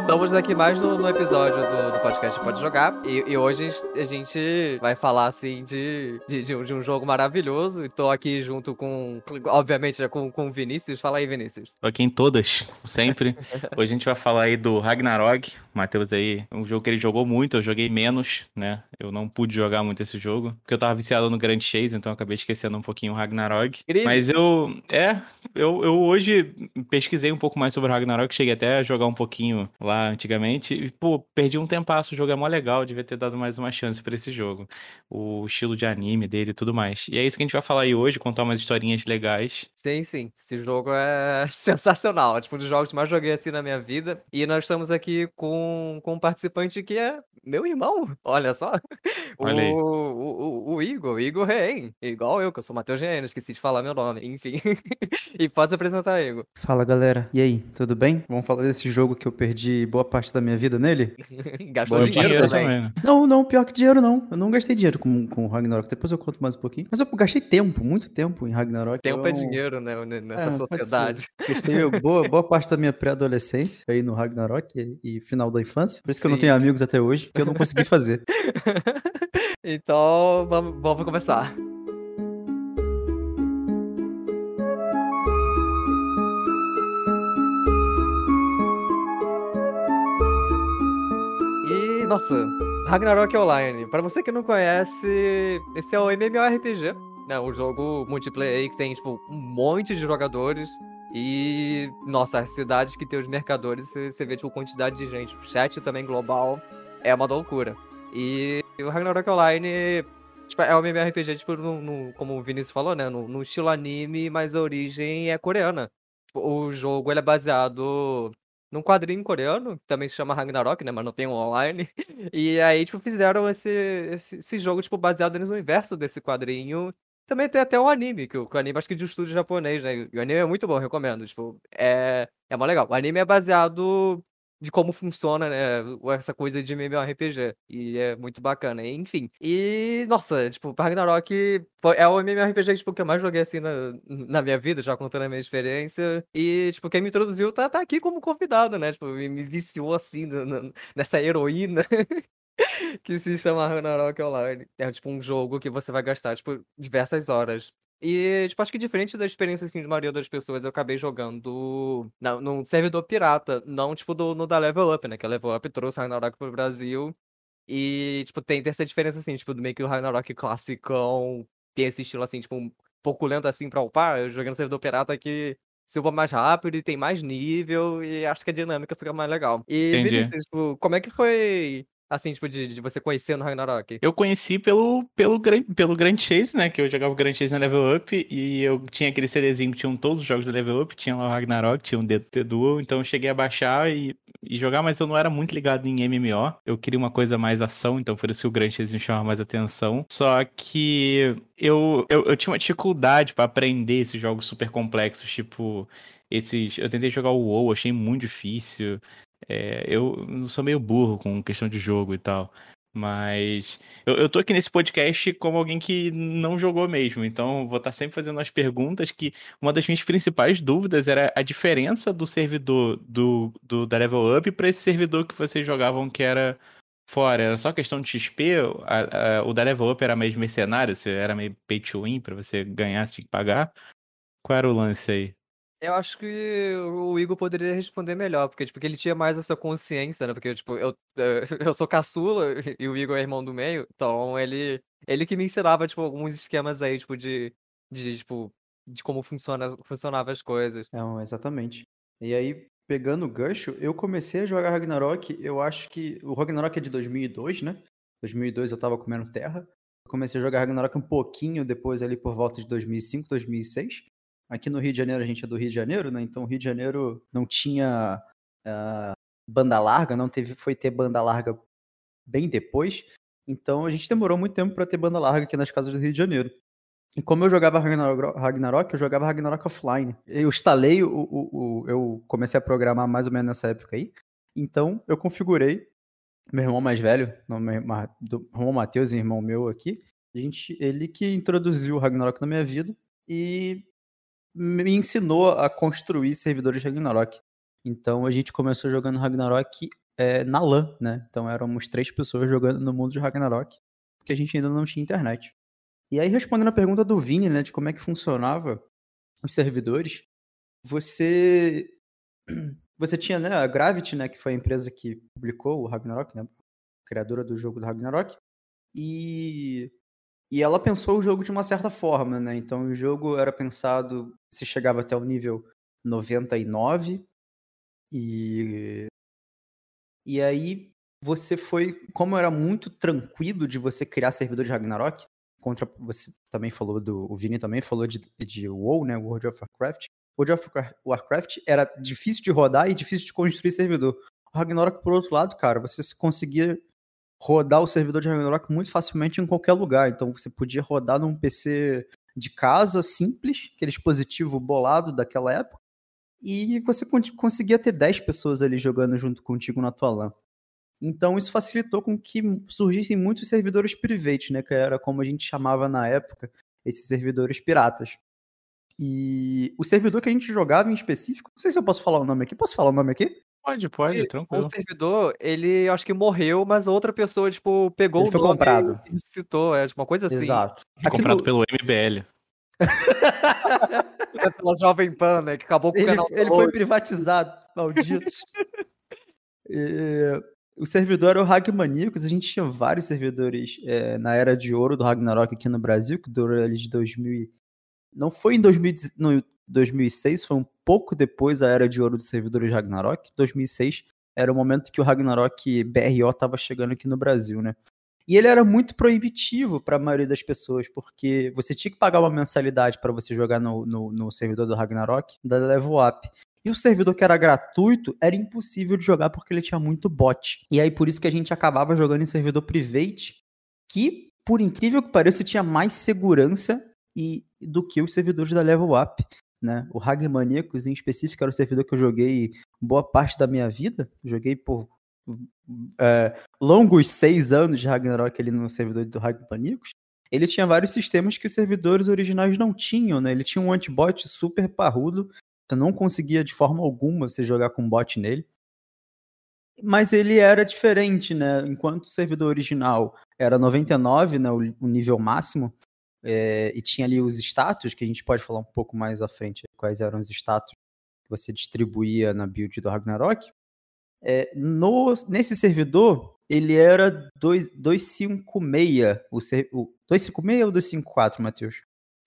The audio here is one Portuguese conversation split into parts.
estamos aqui mais no, no episódio do, do, podcast Pode Jogar. E, e, hoje a gente vai falar, assim, de, de, de, um, de, um, jogo maravilhoso. E tô aqui junto com, obviamente, já com, com o Vinícius. Fala aí, Vinícius. Tô aqui em todas, sempre. hoje a gente vai falar aí do Ragnarok. Matheus aí, um jogo que ele jogou muito, eu joguei menos, né? Eu não pude jogar muito esse jogo, porque eu tava viciado no Grand Chase, então eu acabei esquecendo um pouquinho o Ragnarok. Incrível. Mas eu, é, eu, eu hoje pesquisei um pouco mais sobre o Ragnarok, cheguei até a jogar um pouquinho lá antigamente. E, pô, perdi um tempasso, o jogo é mó legal, devia ter dado mais uma chance para esse jogo. O estilo de anime dele e tudo mais. E é isso que a gente vai falar aí hoje, contar umas historinhas legais. Sim, sim. Esse jogo é sensacional. É tipo um dos jogos que mais joguei assim na minha vida. E nós estamos aqui com, com um participante que é meu irmão, olha só. Olha o, o, o, Igor, o Igor Reim, igual eu, que eu sou Matheus Gênio, esqueci de falar meu nome, enfim. e pode se apresentar, Igor. Fala, galera. E aí, tudo bem? Vamos falar desse jogo que eu perdi boa parte da minha vida nele? Gastou boa dinheiro também. também. Não, não, pior que dinheiro não. Eu não gastei dinheiro com, com Ragnarok, depois eu conto mais um pouquinho. Mas eu gastei tempo, muito tempo em Ragnarok. Tempo é dinheiro, né, nessa é, sociedade. Gastei boa, boa parte da minha pré-adolescência aí no Ragnarok e, e final da infância. Por isso Sim. que eu não tenho amigos até hoje, porque eu não consegui fazer. então, vamos, vamos começar. E, nossa, Ragnarok Online. Para você que não conhece, esse é o MMORPG, né? Um jogo multiplayer que tem, tipo, um monte de jogadores e, nossa, as cidades que tem os mercadores, você vê, tipo, quantidade de gente. O chat também global é uma loucura. E o Ragnarok Online, tipo, é um MMORPG, tipo, no, no, como o Vinícius falou, né? No, no, estilo anime, mas a origem é coreana. Tipo, o jogo, ele é baseado num quadrinho coreano, que também se chama Ragnarok, né? Mas não tem um online. E aí, tipo, fizeram esse, esse, esse jogo, tipo, baseado no universo desse quadrinho também tem até um anime, que o, que o anime acho que é de um estúdio japonês, né? E o anime é muito bom, recomendo. Tipo, é, é mó legal. O anime é baseado de como funciona, né, essa coisa de MMORPG. E é muito bacana, enfim. E, nossa, tipo, Ragnarok foi, é o MMORPG tipo, que eu mais joguei, assim, na, na minha vida, já contando a minha experiência. E, tipo, quem me introduziu tá, tá aqui como convidado, né? Tipo, me, me viciou, assim, nessa heroína. que se chama Ragnarok Online. É tipo um jogo que você vai gastar, tipo, diversas horas. E, tipo, acho que diferente da experiência, assim, de maioria das pessoas, eu acabei jogando não, num servidor pirata, não, tipo, do, no da Level Up, né? Que a Level Up trouxe Ragnarok pro Brasil. E, tipo, tem, tem essa diferença, assim, tipo, do meio que o Ragnarok classicão tem esse estilo, assim, tipo, um pouco lento, assim, pra upar. Eu joguei no servidor pirata que se upa mais rápido e tem mais nível, e acho que a dinâmica fica mais legal. E, Entendi. Vinícius, tipo, como é que foi Assim, tipo, de, de você conhecer no Ragnarok? Eu conheci pelo, pelo, pelo Grand Chase, né? Que eu jogava o Grand Chase na Level Up e eu tinha aquele CDzinho que tinham todos os jogos do Level Up, tinha lá o Ragnarok, tinha um DT Duel, então eu cheguei a baixar e, e jogar, mas eu não era muito ligado em MMO. Eu queria uma coisa mais ação, então por isso que o Grand Chase me chamava mais atenção. Só que eu, eu, eu tinha uma dificuldade para aprender esses jogos super complexos, tipo esses. Eu tentei jogar o WoW, achei muito difícil. É, eu sou meio burro com questão de jogo e tal. Mas eu, eu tô aqui nesse podcast como alguém que não jogou mesmo. Então vou estar tá sempre fazendo umas perguntas que uma das minhas principais dúvidas era a diferença do servidor do, do da Level Up para esse servidor que vocês jogavam que era fora. Era só questão de XP? A, a, o da Level Up era mais mercenário? Era meio pay to win para você ganhar, você tinha que pagar? Qual era o lance aí? Eu acho que o Igor poderia responder melhor, porque, tipo, ele tinha mais essa consciência, né? Porque, tipo, eu, eu sou caçula e o Igor é irmão do meio, então ele, ele que me ensinava, tipo, alguns esquemas aí, tipo, de, de tipo, de como funciona, funcionava as coisas. Não, exatamente. E aí, pegando o gancho, eu comecei a jogar Ragnarok, eu acho que o Ragnarok é de 2002, né? 2002 eu tava comendo terra. Comecei a jogar Ragnarok um pouquinho depois ali por volta de 2005, 2006. Aqui no Rio de Janeiro, a gente é do Rio de Janeiro, né? Então, o Rio de Janeiro não tinha uh, banda larga, não teve, foi ter banda larga bem depois. Então, a gente demorou muito tempo para ter banda larga aqui nas casas do Rio de Janeiro. E como eu jogava Ragnarok, eu jogava Ragnarok offline. Eu instalei, o, o, o, eu comecei a programar mais ou menos nessa época aí. Então, eu configurei meu irmão mais velho, meu irmão Matheus irmão meu aqui, a gente, ele que introduziu o Ragnarok na minha vida e me ensinou a construir servidores de Ragnarok. Então a gente começou jogando Ragnarok é, na LAN, né? Então éramos três pessoas jogando no mundo de Ragnarok, porque a gente ainda não tinha internet. E aí, respondendo a pergunta do Vini, né, de como é que funcionava os servidores, você você tinha né, a Gravity, né, que foi a empresa que publicou o Ragnarok, né, criadora do jogo do Ragnarok, e, e ela pensou o jogo de uma certa forma, né, então o jogo era pensado, se chegava até o nível 99, e, e aí você foi, como era muito tranquilo de você criar servidor de Ragnarok, contra, você também falou do, o Vini também falou de, de WoW, né, World of Warcraft, World of Warcraft era difícil de rodar e difícil de construir servidor. O Ragnarok, por outro lado, cara, você conseguia rodar o servidor de Ragnarok muito facilmente em qualquer lugar. Então você podia rodar num PC de casa simples, aquele dispositivo bolado daquela época, e você conseguia ter 10 pessoas ali jogando junto contigo na tua LAN. Então isso facilitou com que surgissem muitos servidores privates, né, que era como a gente chamava na época esses servidores piratas. E o servidor que a gente jogava em específico, não sei se eu posso falar o nome aqui. Posso falar o nome aqui? Pode, pode, e, tranquilo. O servidor, ele acho que morreu, mas outra pessoa, tipo, pegou ele o foi nome comprado. e citou, é tipo, uma coisa assim. Exato. Foi comprado pelo MBL. Pela Jovem Pan, né, que acabou com ele, o canal. Ele foi privatizado, malditos. e, o servidor era o Ragmaníacos, a gente tinha vários servidores é, na era de ouro do Ragnarok aqui no Brasil, que durou ali de 2000 não foi em 2000, no 2006, foi um pouco depois da era de ouro dos servidores Ragnarok. 2006 era o momento que o Ragnarok BRO estava chegando aqui no Brasil, né? E ele era muito proibitivo para a maioria das pessoas, porque você tinha que pagar uma mensalidade para você jogar no, no, no, servidor do Ragnarok, da Level Up. E o servidor que era gratuito era impossível de jogar porque ele tinha muito bot. E aí por isso que a gente acabava jogando em servidor private, que, por incrível que pareça, tinha mais segurança e do que os servidores da Level Up. Né? O Hagmaníacos, em específico, era o servidor que eu joguei boa parte da minha vida. Joguei por é, longos seis anos de Ragnarok ali no servidor do Hagmaníacos. Ele tinha vários sistemas que os servidores originais não tinham, né? Ele tinha um antibot super parrudo. Você não conseguia de forma alguma você jogar com bot nele. Mas ele era diferente, né? Enquanto o servidor original era 99, né? o nível máximo, é, e tinha ali os status, que a gente pode falar um pouco mais à frente, quais eram os status que você distribuía na build do Ragnarok. É, no, nesse servidor, ele era 2, 256, o, o 256 ou 254, Matheus?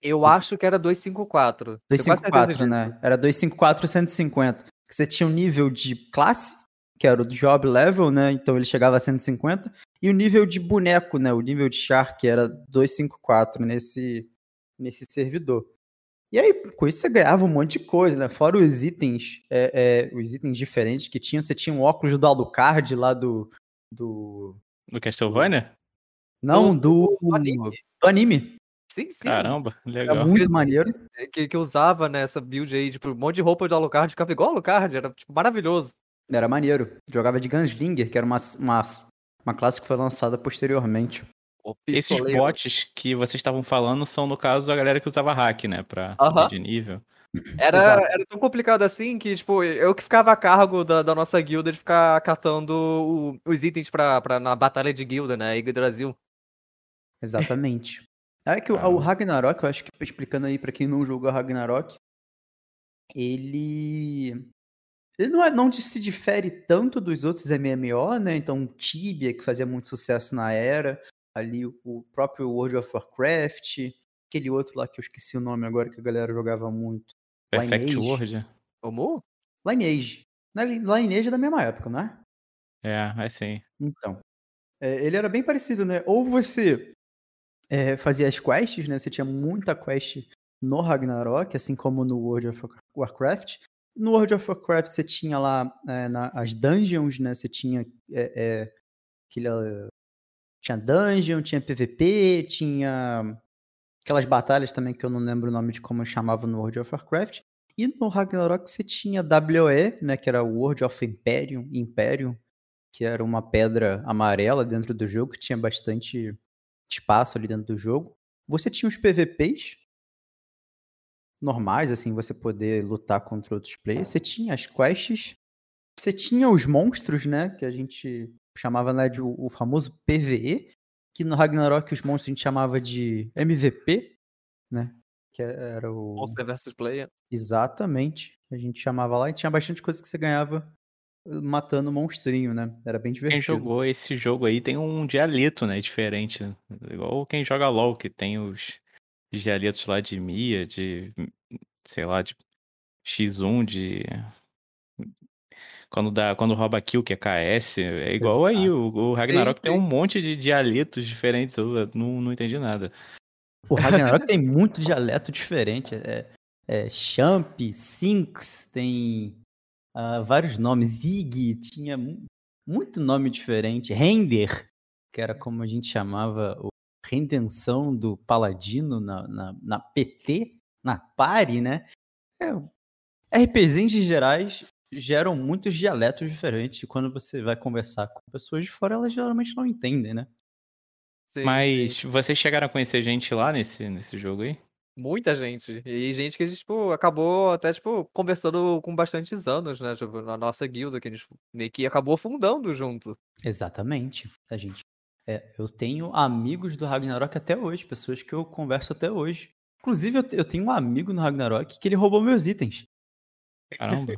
Eu acho que era 254. 254, né? Era 254 150. Você tinha um nível de classe, que era o job level, né? Então ele chegava a 150. E o nível de boneco, né? O nível de Shark era 254 nesse, nesse servidor. E aí, com isso você ganhava um monte de coisa, né? Fora os itens, é, é, os itens diferentes que tinham. Você tinha um óculos do Alucard lá do. Do, do Castlevania? Não, do, do, do anime. Do anime. Sim, sim. Caramba, legal. Era muito maneiro. Que, que usava nessa build aí, tipo, um monte de roupa do Alucard, ficava igual Alucard, era tipo, maravilhoso. Era maneiro. Jogava de Gunslinger, que era uma, uma, uma classe que foi lançada posteriormente. Esses bots que vocês estavam falando são, no caso, a galera que usava hack, né? Pra uh -huh. subir de nível. Era, era tão complicado assim que, tipo, eu que ficava a cargo da, da nossa guilda de ficar catando o, os itens pra, pra, na batalha de guilda, né? Guilda Brasil. Exatamente. É que ah. o, o Ragnarok, eu acho que explicando aí pra quem não jogou Ragnarok, ele ele não, é, não se difere tanto dos outros MMO, né? Então, Tibia, que fazia muito sucesso na era, ali o próprio World of Warcraft, aquele outro lá que eu esqueci o nome agora, que a galera jogava muito. Perfect Lineage. World? Como? Lineage. Lineage é da mesma época, não é? É, é sim. Então. É, ele era bem parecido, né? Ou você é, fazia as quests, né? Você tinha muita quest no Ragnarok, assim como no World of Warcraft. No World of Warcraft você tinha lá é, na, as dungeons, né? Você tinha é, é, aquele, tinha dungeon, tinha PVP, tinha aquelas batalhas também que eu não lembro o nome de como eu chamava no World of Warcraft. E no Ragnarok você tinha WE, né, que era World of Imperium, Imperium, que era uma pedra amarela dentro do jogo, que tinha bastante espaço ali dentro do jogo. Você tinha os PVPs, normais, assim, você poder lutar contra outros players. Você tinha as quests Você tinha os monstros, né? Que a gente chamava né, de o, famoso PVE, que no Ragnarok os monstros a gente chamava de MVP, né? Que era o. Monster vs Player. Exatamente. A gente chamava lá e tinha bastante coisa que você ganhava uh, matando o monstrinho, né? Era bem Quem divertido. jogou esse jogo aí tem um dialeto, né? Diferente. né? Igual quem joga LOL, que tem os de Mia, de. sei lá, de X1, de. Quando, dá, quando rouba kill, que é KS, é igual aí. Exato. O, o Ragnarok tem sim. um monte de dialetos diferentes, eu não, não entendi nada. O Ragnarok tem muito dialeto diferente. É, é Champ, Sinks, tem ah, vários nomes. Zig, tinha mu- muito nome diferente. Render, que era como a gente chamava o redenção do paladino na, na, na PT, na pare, né? É, RPGs em gerais geram muitos dialetos diferentes. E quando você vai conversar com pessoas de fora, elas geralmente não entendem, né? Sim, Mas sim. vocês chegaram a conhecer gente lá nesse, nesse jogo aí? Muita gente. E gente que a gente, tipo, acabou até, tipo, conversando com bastantes anos, né? Tipo, na nossa guilda, que a gente meio que acabou fundando junto. Exatamente. A gente. É, eu tenho amigos do Ragnarok até hoje, pessoas que eu converso até hoje. Inclusive, eu, eu tenho um amigo no Ragnarok que ele roubou meus itens. Caramba.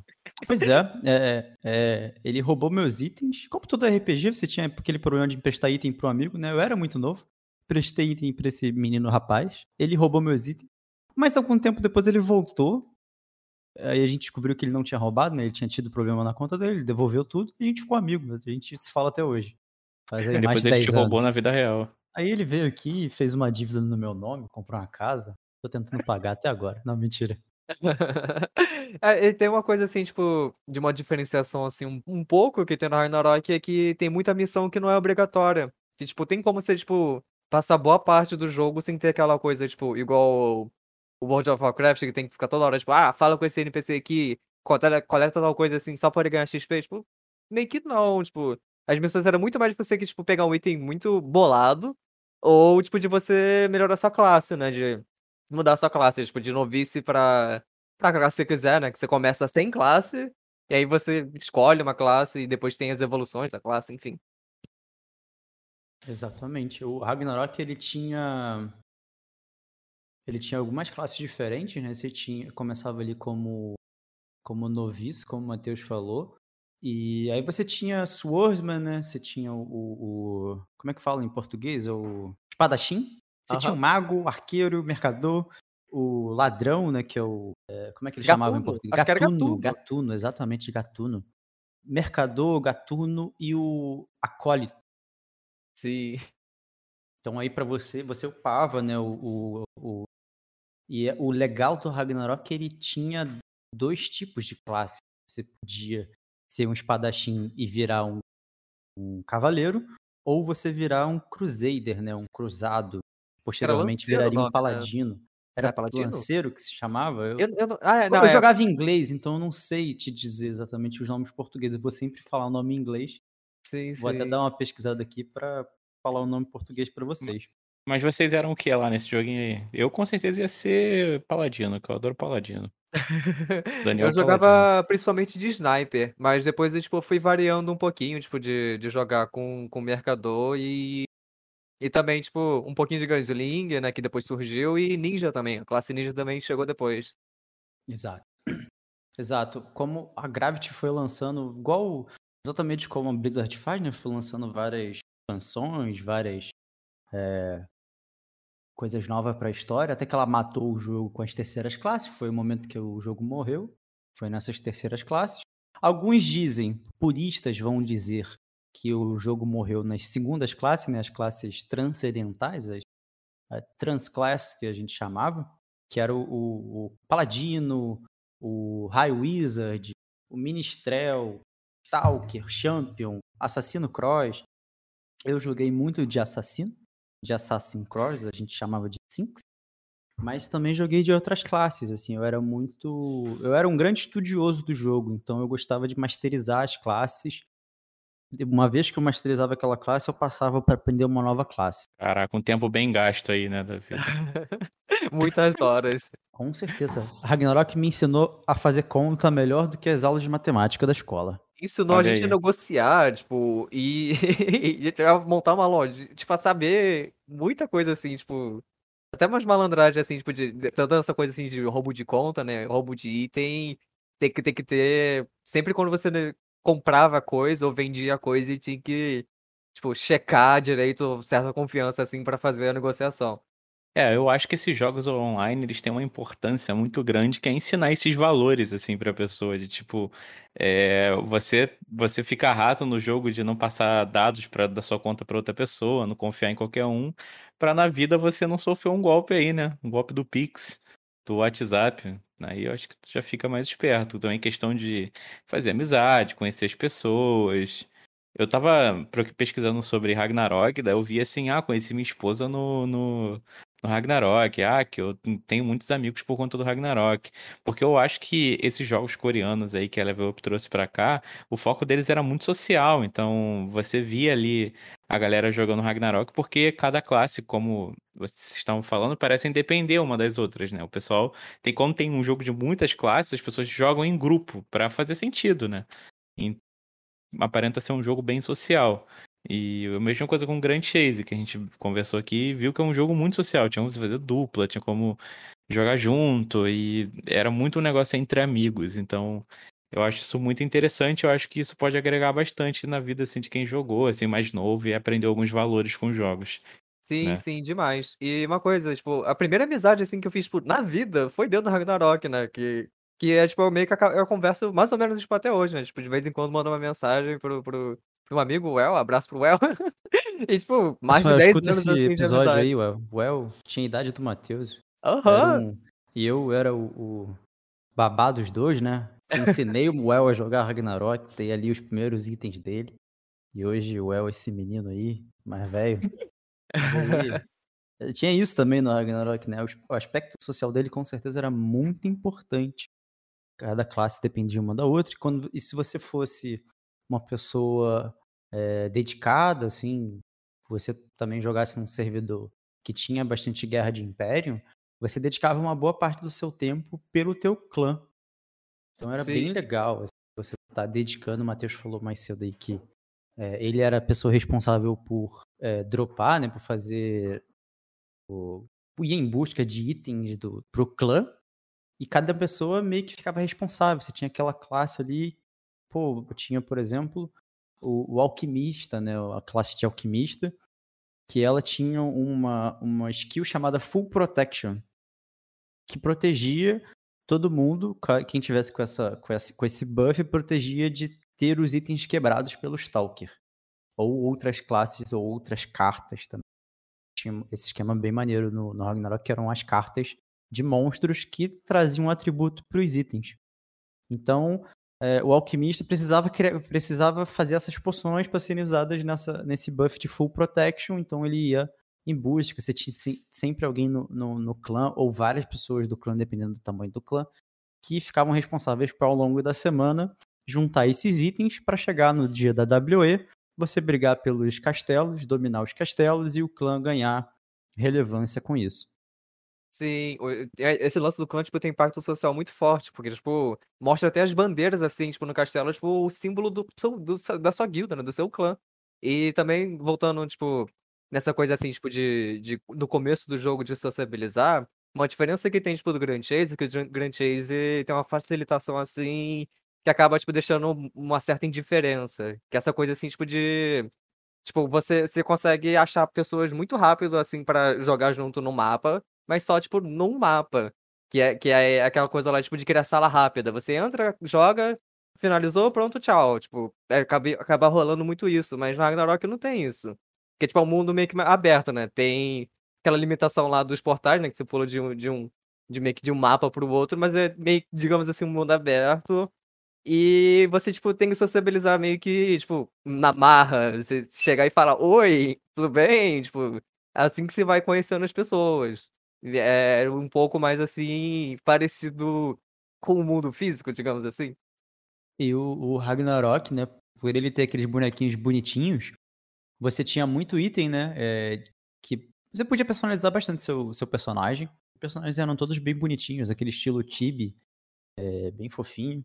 Pois é, é, é, ele roubou meus itens. Como todo RPG, você tinha aquele problema de emprestar item para um amigo, né? Eu era muito novo. Prestei item para esse menino rapaz. Ele roubou meus itens. Mas algum tempo depois ele voltou. Aí a gente descobriu que ele não tinha roubado, né? Ele tinha tido problema na conta dele, ele devolveu tudo e a gente ficou amigo. A gente se fala até hoje. Faz aí mais Depois de ele 10 te anos. roubou na vida real. Aí ele veio aqui e fez uma dívida no meu nome, comprou uma casa. Tô tentando pagar até agora. Não, mentira. É, ele tem uma coisa assim, tipo, de uma diferenciação assim, um, um pouco que tem no Ragnarok é que tem muita missão que não é obrigatória. Que, tipo, tem como você, tipo, passar boa parte do jogo sem ter aquela coisa, tipo, igual o World of Warcraft, que tem que ficar toda hora, tipo, ah, fala com esse NPC aqui, coleta, coleta tal coisa assim, só pra ele ganhar XP, tipo, meio que não, tipo, as missões eram muito mais de você que, tipo, pegar um item muito bolado, ou, tipo, de você melhorar sua classe, né, de mudar sua classe, tipo, de novice pra, pra classe que você quiser, né, que você começa sem classe, e aí você escolhe uma classe e depois tem as evoluções da classe, enfim. Exatamente. O Ragnarok ele tinha ele tinha algumas classes diferentes, né? Você tinha começava ali como como noviço, como o Matheus falou. E aí você tinha Swordsman, né? Você tinha o, o- o- como é que fala em português? O espadachim. Você tinha o mago, o arqueiro, o mercador, o ladrão, né? Que é o é, como é que ele chamava em Gatuno, português? acho que Gatuno, Gatuno. gatuno, exatamente, gatuno. Mercador, gatuno e o acólito. Sim. Então aí pra você, você upava, né, o, o, o- e é- o legal do Ragnarok é que ele tinha dois tipos de classe. Você podia ser um espadachim e virar um, um cavaleiro, ou você virar um crusader, né, um cruzado. Posteriormente lanceiro viraria um né? paladino. Era É paladino? lanceiro que se chamava? Eu, Eu, eu ah, é, eu não, é, jogava em inglês, então eu não sei te dizer exatamente os nomes portugueses. Eu vou sempre falar o nome em inglês. sim, Vou até sim. dar uma pesquisada aqui pra falar o nome português pra vocês. Mas vocês eram o que lá nesse joguinho aí? Eu com certeza ia ser paladino, que eu adoro paladino. Daniel Eu Paladino. jogava principalmente de sniper, mas depois eu, tipo, fui variando um pouquinho, tipo, de, de jogar com, com mercador e, e também, tipo, um pouquinho de gunslinger, né, que depois surgiu, e ninja também, a classe ninja também chegou depois. Exato. Exato. Como a Gravity foi lançando, igual exatamente como a Blizzard faz, né? Foi lançando várias expansões, várias é, coisas novas pra história, até que ela matou o jogo com as terceiras classes. Foi o momento que o jogo morreu. Foi nessas terceiras classes. Alguns dizem, puristas vão dizer que o jogo morreu nas segundas classes, né? As classes transcendentais, as a transclass que a gente chamava, que era o, o- o Paladino, o High Wizard, o Ministrel, Stalker, Champion, Assassino Cross. Eu joguei muito de Assassino, de Assassin Cross, a gente chamava de Sinks, mas também joguei de outras classes, assim, eu era muito... Eu era um grande estudioso do jogo, então eu gostava de masterizar as classes. Uma vez que eu masterizava aquela classe, eu passava para aprender uma nova classe. Caraca, um tempo bem gasto aí, né, da vida. Muitas horas. Com certeza. Ragnarok me ensinou a fazer conta melhor do que as aulas de matemática da escola. Ensinou a Olha gente a aí. negociar, tipo, e e a montar uma loja, tipo, a saber muita coisa, assim, tipo, até umas malandragem, assim, tipo, de toda essa coisa, assim, de roubo de conta, né, roubo de item, tem que tem que ter sempre quando você, né, comprava coisa ou vendia coisa e tinha que, tipo, checar direito certa confiança, assim, pra fazer a negociação. É, eu acho que esses jogos online, eles têm uma importância muito grande, que é ensinar esses valores, assim, pra pessoa, de tipo, eh, você você fica rato no jogo de não passar dados pra da sua conta pra outra pessoa, não confiar em qualquer um, pra na vida você não sofrer um golpe aí, né, um golpe do Pix, do WhatsApp, aí eu acho que tu já fica mais esperto. Também questão de fazer amizade, conhecer as pessoas. Eu pro pesquisando sobre Ragnarok, daí eu vi assim: "Ah, conheci minha esposa no no no Ragnarok. Ah, que eu tenho muitos amigos por conta do Ragnarok". Porque eu acho que esses jogos coreanos aí que a Level Up trouxe pra cá, o foco deles era muito social, então você via ali a galera jogando Ragnarok, porque cada classe, como vocês estavam falando, parecem depender uma das outras, né. O pessoal tem como tem um jogo de muitas classes, as pessoas jogam em grupo pra fazer sentido, né. En aparenta ser um jogo bem social. E a mesma coisa com o Grand Chase, que a gente conversou aqui e viu que é um jogo muito social, tinha como fazer dupla, tinha como jogar junto e era muito um negócio entre amigos, então eu acho isso muito interessante, eu acho que isso pode agregar bastante na vida, assim, de quem jogou, assim, mais novo e aprendeu alguns valores com os jogos, Sim, né. sim, demais. E uma coisa, tipo, a primeira amizade, assim, que eu fiz, tipo, na vida foi dentro do Ragnarok, né, que que é, tipo, meio que eu converso mais ou menos, tipo, até hoje, né, tipo, de vez em quando mando uma mensagem para o um amigo, o El, abraço para o El, e tipo, mais de Rafael, 10 escuta anos, esse assim, episódio aí, o El. O El tinha idade do Matheus. Aham. um e eu era o o babá dos 2, né, ensinei o El a jogar Ragnarok, tem ali os primeiros itens dele, e hoje o El é esse menino aí, mais velho. Tinha isso também no Ragnarok, né, o aspecto social dele com certeza era muito importante. Cada classe dependia uma da outra e quando e se você fosse uma pessoa, dedicada, assim, você também jogasse num servidor que tinha bastante guerra de império, você dedicava uma boa parte do seu tempo pelo teu clã. Então era bem Sim. legal, assim, você tá dedicando o Matheus falou mais cedo aí que, eh, ele era a pessoa responsável por, eh, dropar, né, por fazer o por ir em busca de itens do para o clã, e cada pessoa meio que ficava responsável, você tinha aquela classe ali, pô, tinha, por exemplo, o o alquimista, né, a classe de alquimista, que ela tinha uma uma skill chamada Full Protection que protegia todo mundo, quem tivesse com essa com esse com esse buff, protegia de ter os itens quebrados pelo Stalker, ou outras classes ou outras cartas também. Tinha esse esquema bem maneiro no no Ragnarok, que eram as cartas de monstros que traziam um atributo para os itens. Então, eh, o alquimista precisava criar precisava fazer essas poções pra serem usadas nessa nesse buff de Full Protection, então ele ia em busca, você tinha sem sempre alguém no no no clã ou várias pessoas do clã, dependendo do tamanho do clã, que ficavam responsáveis por, ao longo da semana, juntar esses itens pra chegar no dia da WE, você brigar pelos castelos, dominar os castelos e o clã ganhar relevância com isso. Sim, e esse lance do clã, tipo, tem impacto social muito forte, porque, tipo, mostra até as bandeiras, assim, tipo, no castelo, tipo, o símbolo do do da sua guilda, né, do seu clã. E também voltando, tipo, nessa coisa, assim, tipo, de de no começo do jogo de sociabilizar, uma diferença que tem, tipo, do Grand Chase, que o Grand Chase tem uma facilitação, assim, que acaba, tipo, deixando uma certa indiferença, que é essa coisa, assim, tipo de tipo, você você consegue achar pessoas muito rápido, assim, pra jogar junto no mapa, mas só, tipo, num mapa, que é que é aquela coisa lá, tipo, de criar sala rápida, você entra, joga, finalizou, pronto, tchau, tipo, eh, acabe acaba rolando muito isso, mas Ragnarok não tem isso. Porque, tipo, é um mundo meio que aberto, né, tem aquela limitação lá dos portais, né, que você pula de um de um de meio que de um mapa para o outro, mas é meio digamos assim, um mundo aberto, e você, tipo, tem que sociabilizar meio que, tipo, na marra, você chegar e falar: "Oi, tudo bem?", tipo, é assim que você vai conhecendo as pessoas. É um pouco mais, assim, parecido com o mundo físico, digamos assim. E o o Ragnarok, né, por ele ter aqueles bonequinhos bonitinhos, você tinha muito item, né, eh, que você podia personalizar bastante seu seu personagem. Os personagens eram todos bem bonitinhos, aquele estilo Chibi, eh, bem fofinho,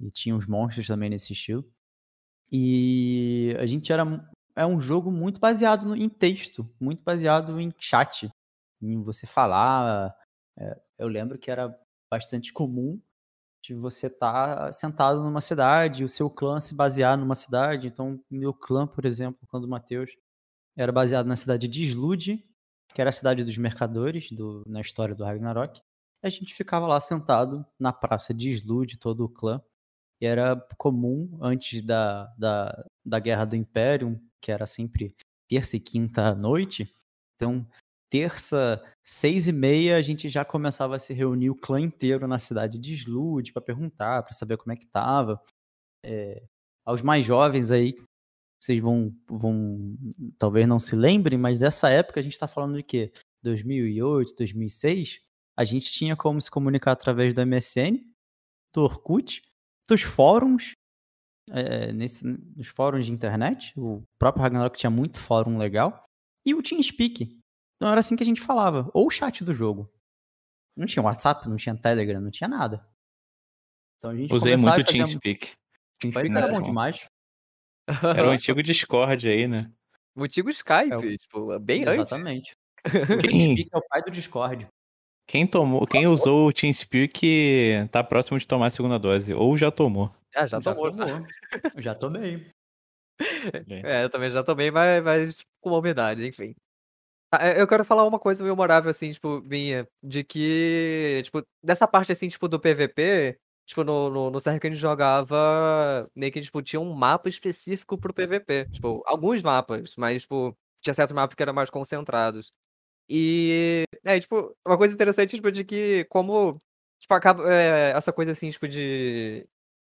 e tinha os monstros também nesse estilo. E a gente era. É um jogo muito baseado no, em texto, muito baseado em chat, em você falar. É, eu lembro que era bastante comum de você estar tá sentado numa cidade, o seu clã se basear numa cidade. Então, meu clã, por exemplo, o clã do Matheus, era baseado na cidade de Slude, que era a cidade dos mercadores do, na história do Ragnarok. A gente ficava lá sentado na praça de Slude, todo o clã. E era comum, antes da, da, da Guerra do Império, que era sempre terça e quinta à noite. Então, terça, seis e meia, a gente já começava a se reunir o clã inteiro na cidade de Slude para perguntar, para saber como é que tava. É, aos mais jovens aí, vocês vão, vão talvez não se lembrem, mas dessa época a gente está falando de quê? 2008, 2006, a gente tinha como se comunicar através do MSN, do Orkut, dos fóruns, é, nesse, nos fóruns de internet. O próprio Ragnarok tinha muito fórum legal. E o TeamSpeak. Então era assim que a gente falava. Ou o chat do jogo. Não tinha WhatsApp, não tinha Telegram, não tinha nada. Então a gente Usei muito o TeamSpeak. TeamSpeak era bom demais. Era o antigo Discord aí, né? O antigo Skype, é o... tipo, bem Exatamente. antes. O TeamSpeak é o pai do Discord. Quem tomou, quem usou o TeamSpeak tá próximo de tomar a segunda dose, ou já tomou. Ah, já, já tomou. tomou. já tomei. É, eu também já tomei, mas, mas com uma umidade, enfim. Ah, eu quero falar uma coisa memorável, assim, tipo, minha, de que, tipo, dessa parte, assim, tipo, do PVP, Tipo, no, no, no que a gente jogava, meio que, tipo, tinha um mapa específico pro PVP. Tipo, alguns mapas, mas, tipo, tinha certos mapas que eram mais concentrados. E, é, tipo, uma coisa interessante, tipo, de que como, tipo, acaba, é, essa coisa, assim, tipo, de,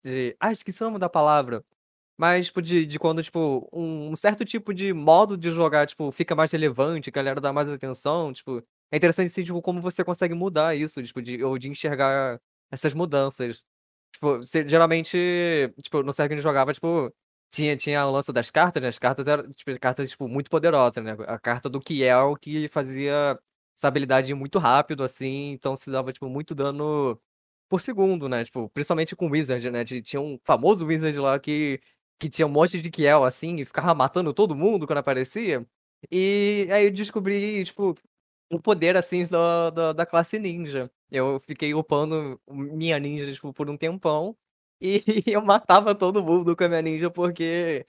de... Ah, esqueci o nome da palavra. Mas, tipo, de, de quando, tipo, um, certo tipo de modo de jogar, tipo, fica mais relevante, a galera dá mais atenção, tipo... É interessante, assim, tipo, como você consegue mudar isso, tipo, de, ou de enxergar essas mudanças. Tipo, geralmente, tipo, no Serg jogava, tipo, tinha, tinha o lance das cartas, né? As cartas eram, tipo, cartas, tipo, muito poderosas, né? A carta do Kiel que fazia essa habilidade muito rápido, assim, então se dava, tipo, muito dano por segundo, né? Tipo, principalmente com Wizard, né? Tinha um famoso Wizard lá que, que tinha um monte de Kiel, assim, e ficava matando todo mundo quando aparecia. E aí eu descobri, tipo, o poder, assim, da, da, da classe ninja. Eu fiquei upando minha ninja, tipo, por um tempão. E eu matava todo mundo com a minha ninja porque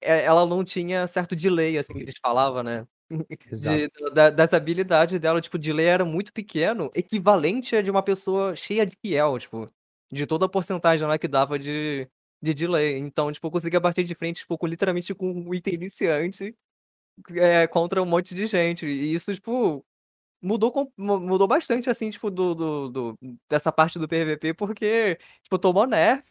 ela não tinha certo delay, assim, que eles falavam, né? De, da, dessa habilidade dela, tipo, o delay era muito pequeno, equivalente a de uma pessoa cheia de fiel, tipo, de toda a porcentagem lá que dava de, de delay. Então, tipo, eu conseguia bater de frente, tipo, com, literalmente com um item iniciante é, contra um monte de gente. E isso, tipo, mudou, mudou bastante, assim, tipo, do, do, do, dessa parte do PVP, porque, tipo, tomou nerf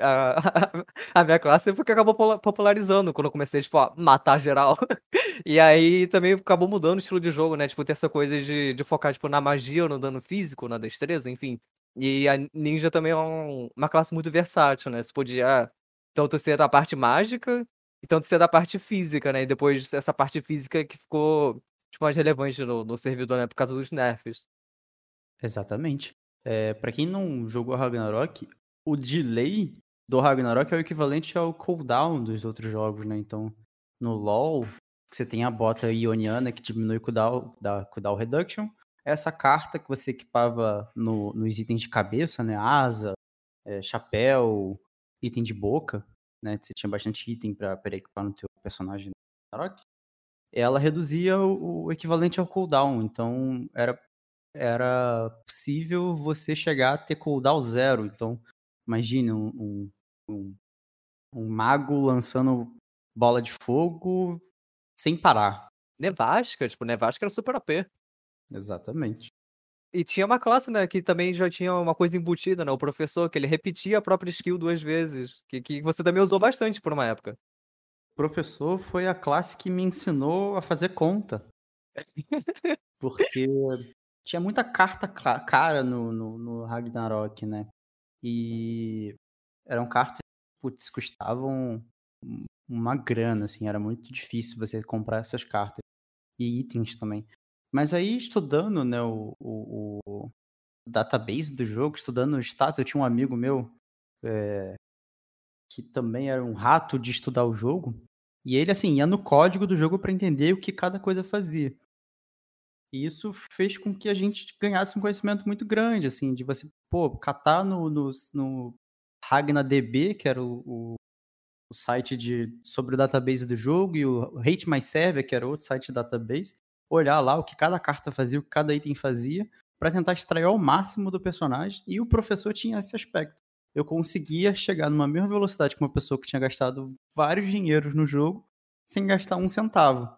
a, a, minha classe, porque acabou popularizando quando eu comecei, tipo, a matar geral. e aí também acabou mudando o estilo de jogo, né? Tipo, ter essa coisa de, de focar, tipo, na magia ou no dano físico, na destreza, enfim. E a ninja também é um, uma classe muito versátil, né? Você podia tanto ser da parte mágica e tanto ser da parte física, né? E depois essa parte física que ficou tipo, mais relevante no, no servidor, né? Por causa dos nerfs. Exatamente. É, para quem não jogou Ragnarok, o delay do Ragnarok é o equivalente ao cooldown dos outros jogos, né? Então, no LoL, você tem a bota ioniana que diminui o cooldown, da cooldown reduction. Essa carta que você equipava no, nos itens de cabeça, né? Asa, é, chapéu, item de boca, né? Você tinha bastante item para equipar no teu personagem Ragnarok ela reduzia o, o equivalente ao cooldown. Então, era, era possível você chegar a ter cooldown zero. Então, imagine um, um, um mago lançando bola de fogo sem parar. Nevasca, tipo, Nevasca era super AP. Exatamente. E tinha uma classe, né, que também já tinha uma coisa embutida, né? O professor, que ele repetia a própria skill duas vezes. Que, que você também usou bastante por uma época professor foi a classe que me ensinou a fazer conta. Porque tinha muita carta cara no, no, no Ragnarok, né? E eram cartas que, putz, custavam uma grana, assim, era muito difícil você comprar essas cartas. E itens também. Mas aí, estudando, né, o, o, o database do jogo, estudando os status, eu tinha um amigo meu é, que também era um rato de estudar o jogo, e ele, assim, ia no código do jogo para entender o que cada coisa fazia. E isso fez com que a gente ganhasse um conhecimento muito grande, assim, de você, pô, catar no, no, no RagnaDB, que era o, o, o, site de, sobre o database do jogo, e o Hate My Server, que era outro site de database, olhar lá o que cada carta fazia, o que cada item fazia, para tentar extrair ao máximo do personagem, e o professor tinha esse aspecto eu conseguia chegar numa mesma velocidade que uma pessoa que tinha gastado vários dinheiros no jogo sem gastar um centavo.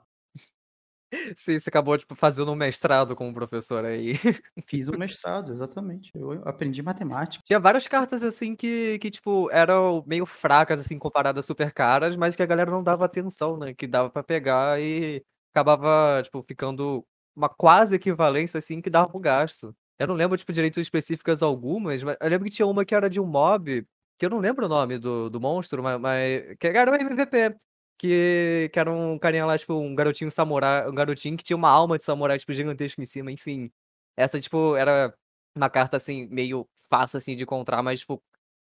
Sim, você acabou, tipo, fazendo um mestrado como professor aí. Fiz um mestrado, exatamente. Eu aprendi matemática. Tinha várias cartas, assim, que, que tipo, eram meio fracas, assim, comparadas super caras, mas que a galera não dava atenção, né? Que dava para pegar e acabava, tipo, ficando uma quase equivalência, assim, que dava pro gasto. Eu não lembro, tipo, direito específicas algumas, mas eu lembro que tinha uma que era de um mob, que eu não lembro o nome do, do monstro, mas, mas que era um MVP. Que, que era um carinha lá, tipo, um garotinho samurai, um garotinho que tinha uma alma de samurai, tipo, gigantesca em cima, enfim. Essa, tipo, era uma carta, assim, meio fácil, assim, de encontrar, mas, tipo,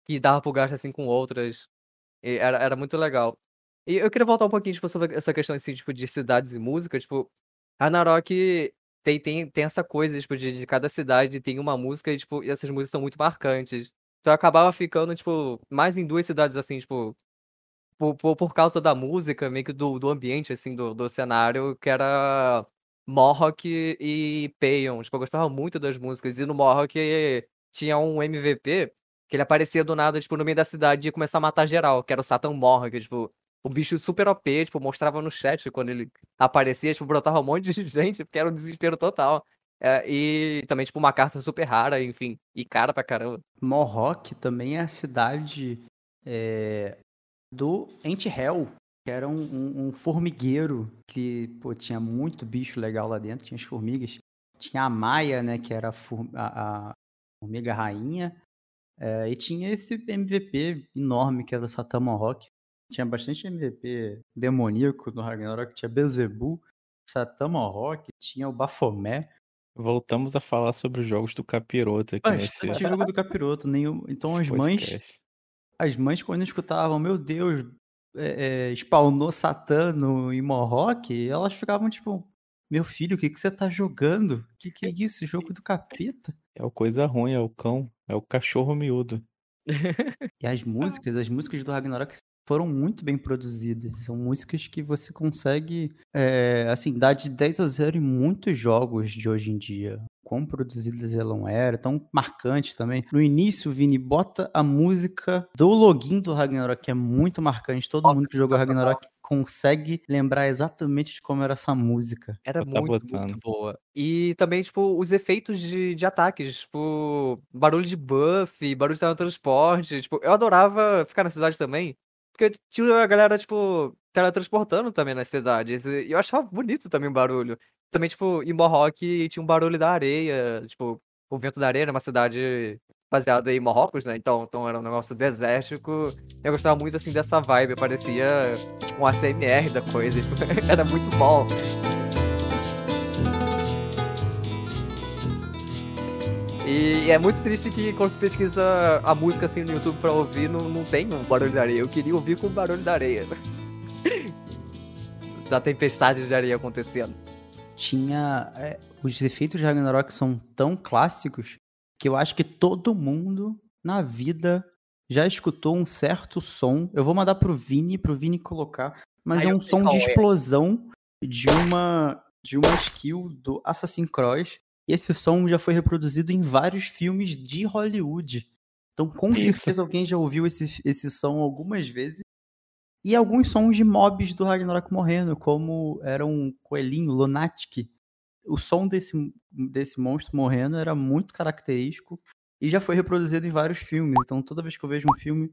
que dava pro gasto, assim, com outras. E era, era muito legal. E eu queria voltar um pouquinho, tipo, sobre essa questão, assim, tipo, de cidades e música, tipo, Ragnarok tem, tem, tem essa coisa, tipo, de, de cada cidade tem uma música e, tipo, e essas músicas são muito marcantes. Então eu acabava ficando, tipo, mais em duas cidades, assim, tipo, por, por, por causa da música, meio que do, do ambiente, assim, do, do cenário, que era Mohawk e Payon. Tipo, eu gostava muito das músicas. E no Mohawk tinha um MVP que ele aparecia do nada, tipo, no meio da cidade e ia começar a matar geral, que era o Satan Mohawk, tipo, o bicho super OP, tipo, mostrava no chat quando ele aparecia, tipo, brotava um monte de gente, porque era um desespero total. É, e também, tipo, uma carta super rara, enfim, e cara pra caramba. Mohawk também é a cidade é, do Ant-Hell, que era um, um, um, formigueiro que, pô, tinha muito bicho legal lá dentro, tinha as formigas. Tinha a Maia, né, que era a, a, formiga rainha, é, e tinha esse MVP enorme que era o Satan Mohawk. Tinha bastante MVP demoníaco no Ragnarok, tinha Beelzebub, Satama Rock, tinha o Baphomet. Voltamos a falar sobre os jogos do Capiroto aqui Bastante nesse... jogo do Capiroto, nenhum. Então as podcast. mães. As mães, quando escutavam, meu Deus, é, é, spawnou Satã no Imorrock, elas ficavam tipo, meu filho, o que, que você tá jogando? O que, que é isso? Jogo do capeta? É o coisa ruim, é o cão, é o cachorro miúdo. e as músicas, as músicas do Ragnarok foram muito bem produzidas. São músicas que você consegue, é, assim, dar de 10 a 0 em muitos jogos de hoje em dia. Quão produzidas elas eram, tão marcantes também. No início, Vini, bota a música do login do Ragnarok, que é muito marcante. Todo Nossa, mundo que jogou Ragnarok consegue lembrar exatamente de como era essa música. Era muito, muito boa. E também, tipo, os efeitos de, de ataques, tipo, barulho de buff, barulho de teletransporte. Tipo, eu adorava ficar na cidade também. Porque tinha a galera, tipo, teletransportando também nas cidades. E eu achava bonito também o barulho. Também, tipo, em Mohawk tinha um barulho da areia, tipo, o vento da areia era uma cidade baseada em Marrocos, né? Então, então era um negócio desértico. Eu gostava muito, assim, dessa vibe. Parecia tipo, um ACMR da coisa. Tipo, era muito bom. E é muito triste que quando você pesquisa a música assim no YouTube pra ouvir, não, não tem um barulho da areia. Eu queria ouvir com o barulho da areia. da tempestade de areia acontecendo. Tinha. É, os efeitos de Ragnarok são tão clássicos que eu acho que todo mundo na vida já escutou um certo som. Eu vou mandar pro Vini, pro Vini colocar, mas é um som de é. explosão de uma de uma skill do Assassin's Cross esse som já foi reproduzido em vários filmes de Hollywood. Então, com Isso. certeza, alguém já ouviu esse, esse som algumas vezes. E alguns sons de mobs do Ragnarok morrendo, como era um coelhinho, Lunatic. O som desse, desse monstro morrendo era muito característico e já foi reproduzido em vários filmes. Então, toda vez que eu vejo um filme,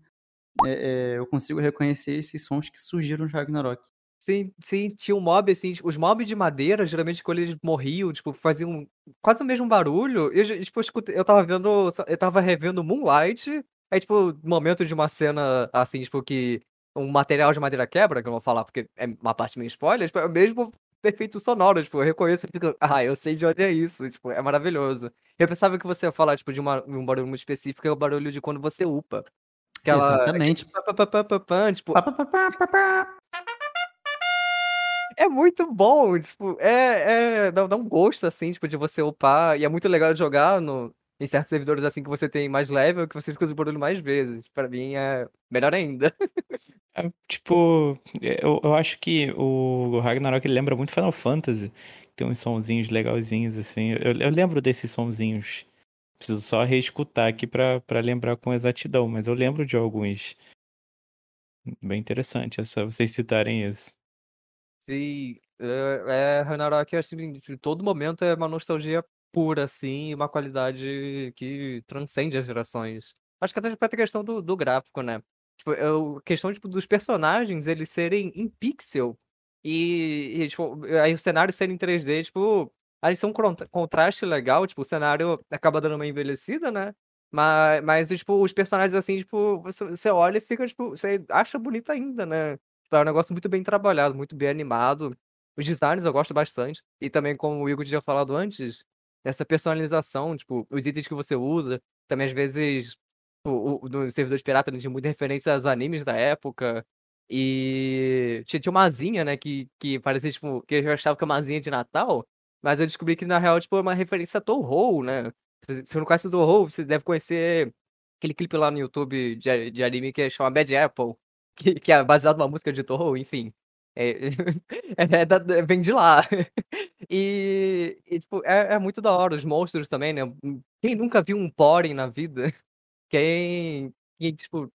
é, é, eu consigo reconhecer esses sons que surgiram no Ragnarok. Sim, sim, tinha um mob, assim, os mobs de madeira, geralmente quando eles morriam, tipo, faziam quase o mesmo barulho. Eu, tipo, eu, escutei, eu tava vendo, eu tava revendo Moonlight, aí, tipo, momento de uma cena, assim, tipo, que um material de madeira quebra, que eu não vou falar porque é uma parte meio spoiler, tipo, é o mesmo efeito sonoro, tipo, eu reconheço e fico, ah, eu sei de onde é isso, tipo, é maravilhoso. Eu pensava que você ia falar, tipo, de uma, um barulho muito específico, é o barulho de quando você upa. Aquela, Exatamente. aquele pá, pá, pá, pá, pá, tipo, Pá, pá, pá, pá, pá, pá. É muito bom, tipo, é, é dá, dá um gosto, assim, tipo, de você upar, e é muito legal jogar no, em certos servidores, assim, que você tem mais level, que você escuta o barulho mais vezes. Pra mim, é melhor ainda. É, tipo, eu, eu acho que o Ragnarok lembra muito Final Fantasy. Tem uns sonzinhos legalzinhos, assim. Eu, eu lembro desses sonzinhos. Preciso só reescutar aqui pra lembrar com exatidão, mas eu lembro de alguns. Bem interessante essa, vocês citarem isso. Sim, é, é Ragnarok, assim, todo momento é uma nostalgia pura, assim, uma qualidade que transcende as gerações. Acho que até a questão do, do gráfico, né? Tipo, eu, questão tipo, dos personagens eles serem em pixel e, e, tipo, aí o cenário ser em 3D, tipo, aí são um contra- contraste legal, tipo, o cenário acaba dando uma envelhecida, né? Mas, mas tipo, os personagens assim, tipo, você, você olha e fica, tipo, você acha bonito ainda, né? Tipo, é um negócio muito bem trabalhado, muito bem animado. Os designs eu gosto bastante. E também, como o Igor tinha falado antes, essa personalização, tipo, os itens que você usa, também às vezes o, o, no servidor de pirata né, tinha muita referência aos animes da época. E tinha, tinha uma asinha, né, que, que parecia, tipo, que eu achava que era uma asinha de Natal, mas eu descobri que na real, tipo, é uma referência a Toho, né? Se você não conhece Toho, você deve conhecer aquele clipe lá no YouTube de, de anime que chama Bad Apple, que, que é baseado numa música de Toho, enfim. É, é da- vem de lá. E, e, tipo, é, é muito da hora, os monstros também, né? Quem nunca viu um Poren na vida? Quem, quem, tipo,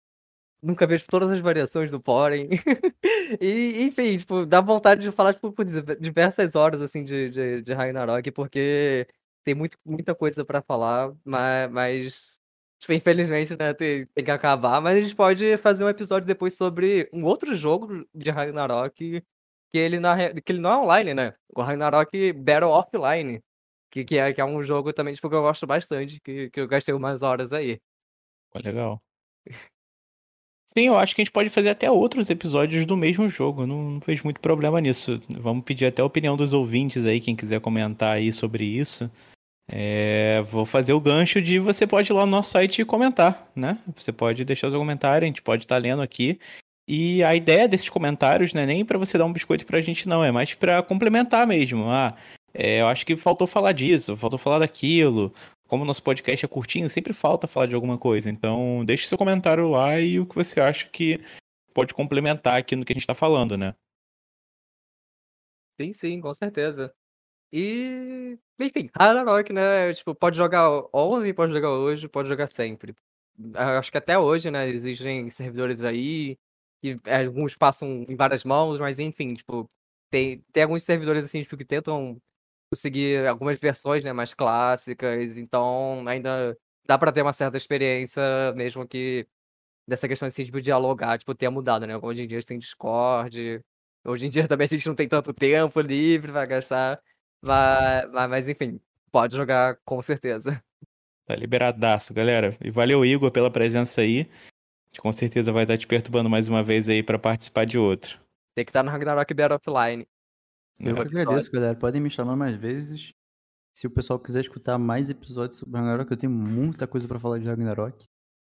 nunca viu tipo, todas as variações do Poren? E, enfim, tipo, dá vontade de falar, tipo, por diversas horas, assim, de, de, de Ragnarok, porque tem muito, muita coisa pra falar, mas, mas tipo, infelizmente, né, tem, tem que acabar, mas a gente pode fazer um episódio depois sobre um outro jogo de Ragnarok, que ele, re- que ele não é online, né? O Ragnarok Battle Offline, que, que, é, que é um jogo também, tipo, que eu gosto bastante, que, que eu gastei umas horas aí. Legal. Sim, eu acho que a gente pode fazer até outros episódios do mesmo jogo. Não, não vejo muito problema nisso. Vamos pedir até a opinião dos ouvintes aí, quem quiser comentar aí sobre isso. É, vou fazer o gancho de você pode ir lá no nosso site e comentar, né? Você pode deixar seu comentário, a gente pode estar lendo aqui. E a ideia desses comentários não é nem para você dar um biscoito pra gente, não, é mais para complementar mesmo. Ah, é, eu acho que faltou falar disso, faltou falar daquilo. Como o nosso podcast é curtinho, sempre falta falar de alguma coisa. Então, deixe seu comentário lá e o que você acha que pode complementar aqui no que a gente tá falando, né? Sim, sim, com certeza. E, enfim, Ragnarok, né? Tipo, pode jogar ontem, pode jogar hoje, pode jogar sempre. Ah, Acho que até hoje, né? Existem servidores aí, que é, alguns passam em várias mãos, mas enfim, tipo, tem, tem alguns servidores assim, tipo, que tentam conseguir algumas versões, né, mais clássicas, então ainda dá pra ter uma certa experiência, mesmo que dessa questão assim, tipo, dialogar, tipo, tenha mudado, né? Hoje em dia a gente tem Discord, hoje em dia também a gente não tem tanto tempo livre pra gastar, mas, mas, mas enfim, pode jogar com certeza. Tá liberadaço, galera. E valeu, Igor, pela presença aí. A gente com certeza vai estar te perturbando mais uma vez aí pra participar de outro. Tem que estar no Ragnarok Battle Offline. Eu que agradeço, galera. Podem me chamar mais vezes. Se o pessoal quiser escutar mais episódios sobre Ragnarok, eu tenho muita coisa pra falar de Ragnarok.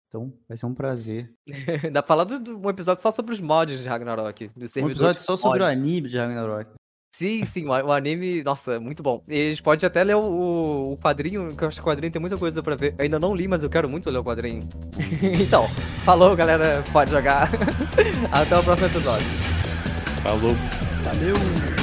Então, vai ser um prazer. Dá pra falar de um episódio só sobre os mods de Ragnarok. Do Um episódio só sobre o anime de Ragnarok. Sim, sim, o anime, nossa, muito bom. E a gente pode até ler o, o, o quadrinho, que eu acho que o quadrinho tem muita coisa pra ver. Eu ainda não li, mas eu quero muito ler o quadrinho. então, falou, galera, pode jogar. Até o próximo episódio. Falou. Valeu!